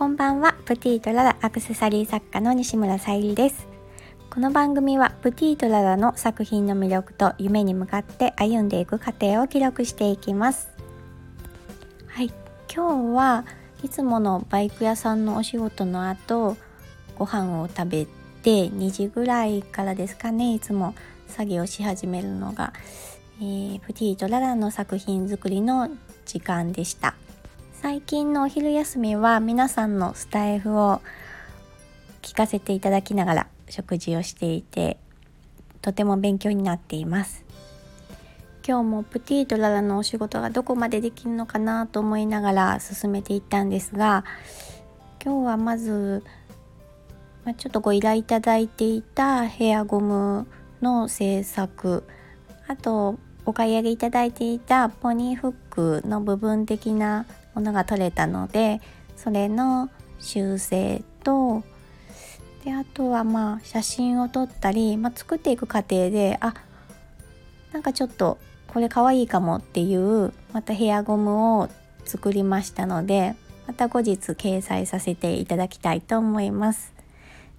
こんばんは。プティとララアクセサリー作家の西村さゆりです。この番組はプティとララの作品の魅力と夢に向かって歩んでいく過程を記録していきます。はい。今日はいつものバイク屋さんのお仕事の後ご飯を食べて2時ぐらいからですかねいつも作業し始めるのが、えー、プティとララの作品作りの時間でした。最近のお昼休みは皆さんのスタイフを聞かせていただきながら食事をしていてとても勉強になっています。今日もプティとララのお仕事がどこまでできるのかなと思いながら進めていったんですが今日はまず、ま、ちょっとご依頼いただいていたヘアゴムの制作あとお買い上げいただいていたポニーフックの部分的なものが取れたのでそれの修正とであとはまあ写真を撮ったり、まあ、作っていく過程であなんかちょっとこれかわいいかもっていうまたヘアゴムを作りましたのでまた後日掲載させていただきたいと思います。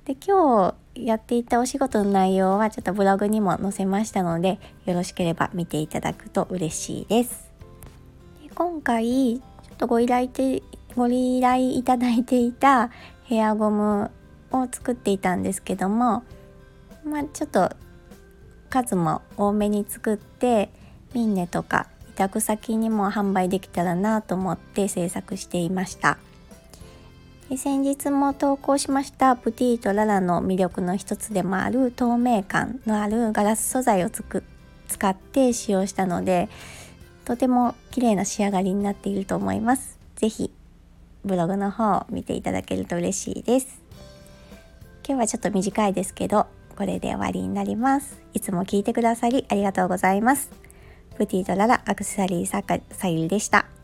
で今日やっていたお仕事の内容はちょっとブログにも載せましたのでよろしければ見ていただくと嬉しいです。で今回とご依頼てご依頼いただいていたヘアゴムを作っていたんですけどもまあちょっと数も多めに作ってミンネとか委託先にも販売できたらなと思って制作していましたで。先日も投稿しましたプティとララの魅力の一つでもある透明感のあるガラス素材をつく使って使用したのでとても綺麗な仕上がりになっていると思います。是非ブログの方を見ていただけると嬉しいです。今日はちょっと短いですけどこれで終わりになります。いつも聞いてくださりありがとうございます。プティとララアクセサリー作家さゆりでした。